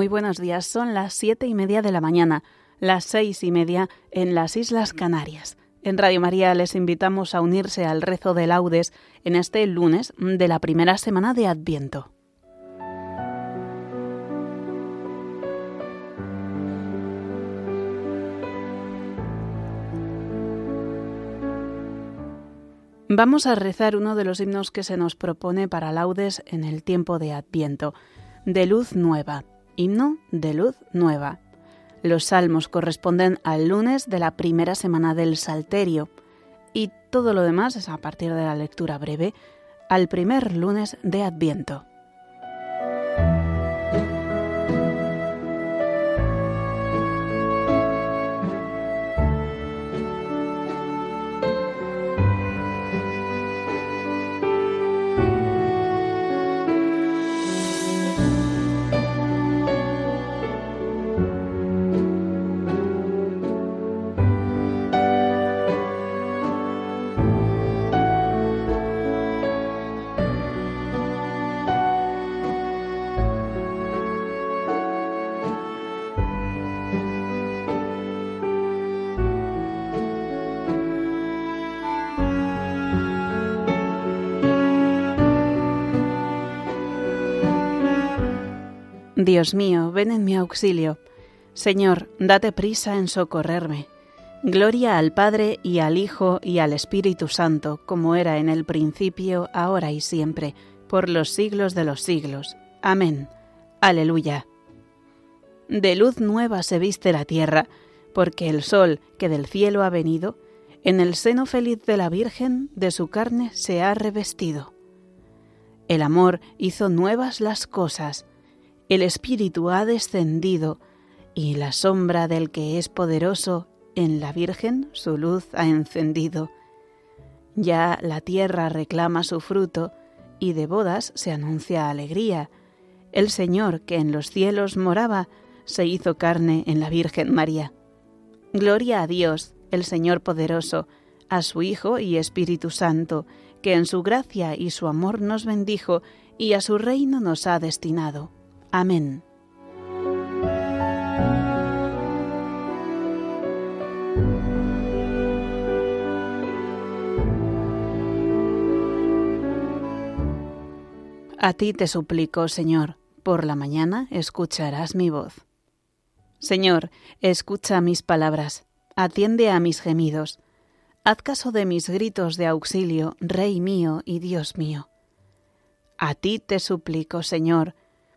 Muy buenos días, son las siete y media de la mañana, las seis y media en las Islas Canarias. En Radio María les invitamos a unirse al rezo de laudes en este lunes de la primera semana de Adviento. Vamos a rezar uno de los himnos que se nos propone para laudes en el tiempo de Adviento, de luz nueva, himno de luz nueva. Los salmos corresponden al lunes de la primera semana del Salterio y todo lo demás es a partir de la lectura breve al primer lunes de Adviento. Dios mío, ven en mi auxilio. Señor, date prisa en socorrerme. Gloria al Padre y al Hijo y al Espíritu Santo, como era en el principio, ahora y siempre, por los siglos de los siglos. Amén. Aleluya. De luz nueva se viste la tierra, porque el sol que del cielo ha venido, en el seno feliz de la Virgen de su carne se ha revestido. El amor hizo nuevas las cosas, el Espíritu ha descendido y la sombra del que es poderoso en la Virgen su luz ha encendido. Ya la tierra reclama su fruto y de bodas se anuncia alegría. El Señor que en los cielos moraba se hizo carne en la Virgen María. Gloria a Dios, el Señor poderoso, a su Hijo y Espíritu Santo, que en su gracia y su amor nos bendijo y a su reino nos ha destinado. Amén. A ti te suplico, Señor, por la mañana escucharás mi voz. Señor, escucha mis palabras, atiende a mis gemidos, haz caso de mis gritos de auxilio, Rey mío y Dios mío. A ti te suplico, Señor,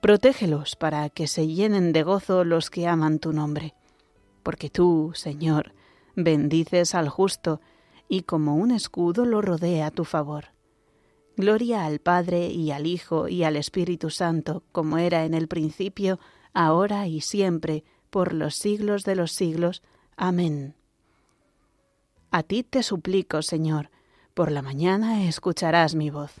Protégelos para que se llenen de gozo los que aman tu nombre. Porque tú, Señor, bendices al justo y como un escudo lo rodea a tu favor. Gloria al Padre y al Hijo y al Espíritu Santo, como era en el principio, ahora y siempre, por los siglos de los siglos. Amén. A ti te suplico, Señor, por la mañana escucharás mi voz.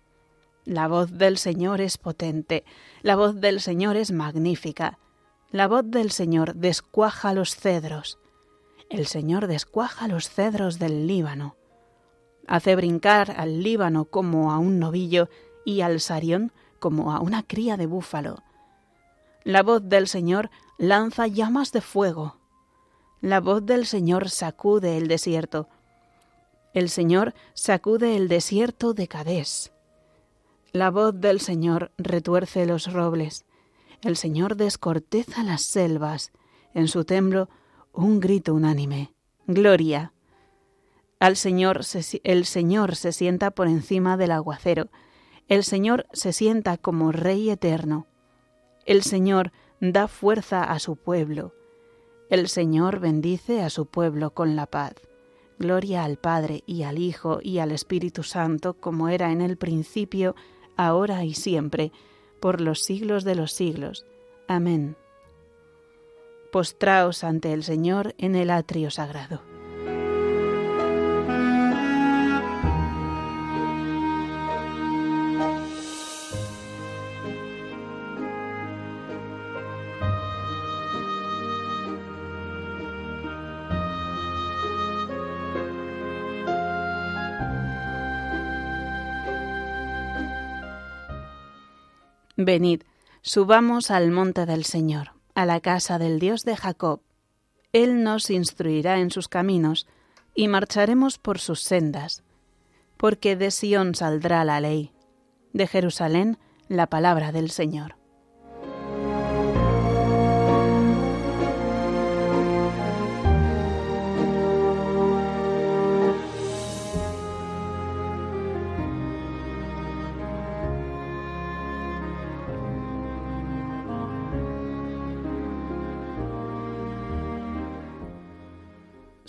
La voz del Señor es potente, la voz del Señor es magnífica, la voz del Señor descuaja los cedros. El Señor descuaja los cedros del Líbano. Hace brincar al Líbano como a un novillo y al Sarión como a una cría de búfalo. La voz del Señor lanza llamas de fuego. La voz del Señor sacude el desierto. El Señor sacude el desierto de Cadés. La voz del Señor retuerce los robles. El Señor descorteza las selvas. En su templo un grito unánime. Gloria. Al Señor el Señor se sienta por encima del aguacero. El Señor se sienta como Rey eterno. El Señor da fuerza a su pueblo. El Señor bendice a su pueblo con la paz. Gloria al Padre y al Hijo y al Espíritu Santo, como era en el principio, ahora y siempre, por los siglos de los siglos. Amén. Postraos ante el Señor en el atrio sagrado. Venid, subamos al monte del Señor, a la casa del Dios de Jacob. Él nos instruirá en sus caminos, y marcharemos por sus sendas. Porque de Sión saldrá la ley, de Jerusalén la palabra del Señor.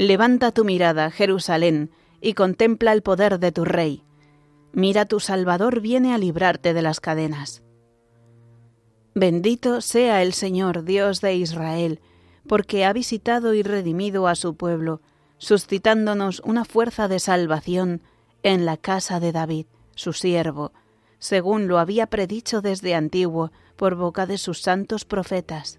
Levanta tu mirada, Jerusalén, y contempla el poder de tu Rey. Mira, tu Salvador viene a librarte de las cadenas. Bendito sea el Señor Dios de Israel, porque ha visitado y redimido a su pueblo, suscitándonos una fuerza de salvación en la casa de David, su siervo, según lo había predicho desde antiguo por boca de sus santos profetas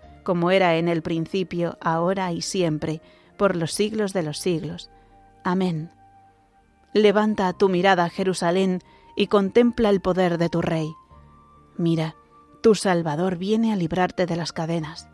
como era en el principio, ahora y siempre, por los siglos de los siglos. Amén. Levanta tu mirada, Jerusalén, y contempla el poder de tu Rey. Mira, tu Salvador viene a librarte de las cadenas.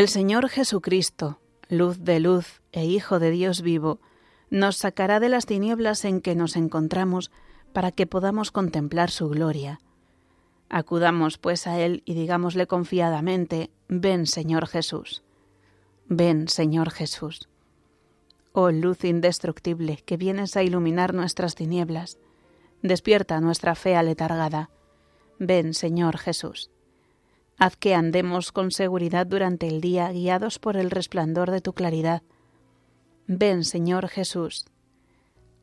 El Señor Jesucristo, luz de luz e Hijo de Dios vivo, nos sacará de las tinieblas en que nos encontramos para que podamos contemplar su gloria. Acudamos pues a Él y digámosle confiadamente, ven Señor Jesús, ven Señor Jesús. Oh luz indestructible que vienes a iluminar nuestras tinieblas, despierta nuestra fe aletargada, ven Señor Jesús. Haz que andemos con seguridad durante el día, guiados por el resplandor de tu claridad. Ven, Señor Jesús.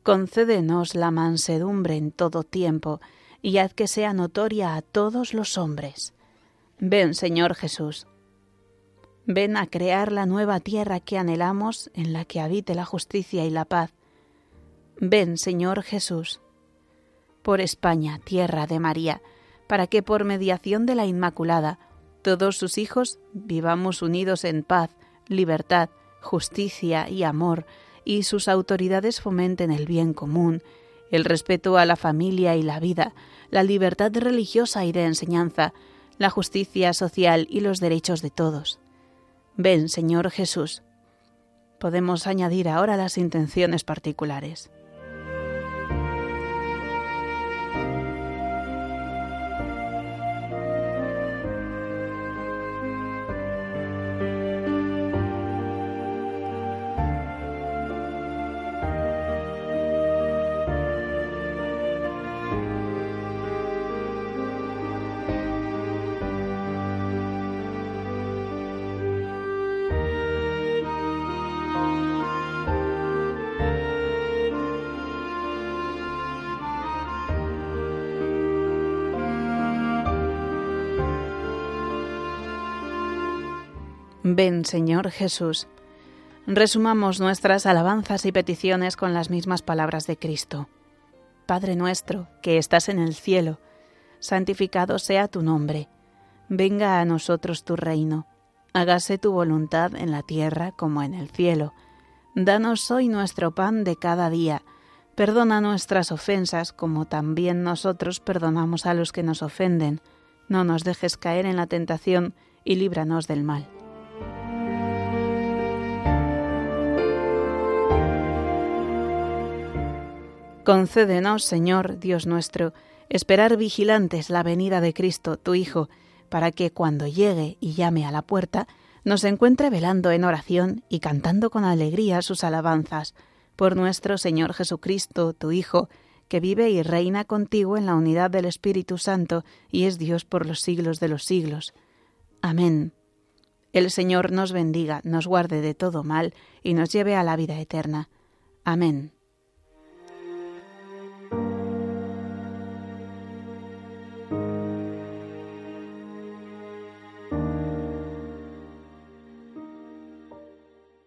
Concédenos la mansedumbre en todo tiempo, y haz que sea notoria a todos los hombres. Ven, Señor Jesús. Ven a crear la nueva tierra que anhelamos, en la que habite la justicia y la paz. Ven, Señor Jesús. Por España, tierra de María, para que por mediación de la Inmaculada todos sus hijos vivamos unidos en paz, libertad, justicia y amor, y sus autoridades fomenten el bien común, el respeto a la familia y la vida, la libertad religiosa y de enseñanza, la justicia social y los derechos de todos. Ven, Señor Jesús. Podemos añadir ahora las intenciones particulares. Ven, Señor Jesús. Resumamos nuestras alabanzas y peticiones con las mismas palabras de Cristo. Padre nuestro, que estás en el cielo, santificado sea tu nombre. Venga a nosotros tu reino. Hágase tu voluntad en la tierra como en el cielo. Danos hoy nuestro pan de cada día. Perdona nuestras ofensas como también nosotros perdonamos a los que nos ofenden. No nos dejes caer en la tentación y líbranos del mal. Concédenos, Señor Dios nuestro, esperar vigilantes la venida de Cristo, tu Hijo, para que cuando llegue y llame a la puerta, nos encuentre velando en oración y cantando con alegría sus alabanzas, por nuestro Señor Jesucristo, tu Hijo, que vive y reina contigo en la unidad del Espíritu Santo y es Dios por los siglos de los siglos. Amén. El Señor nos bendiga, nos guarde de todo mal y nos lleve a la vida eterna. Amén.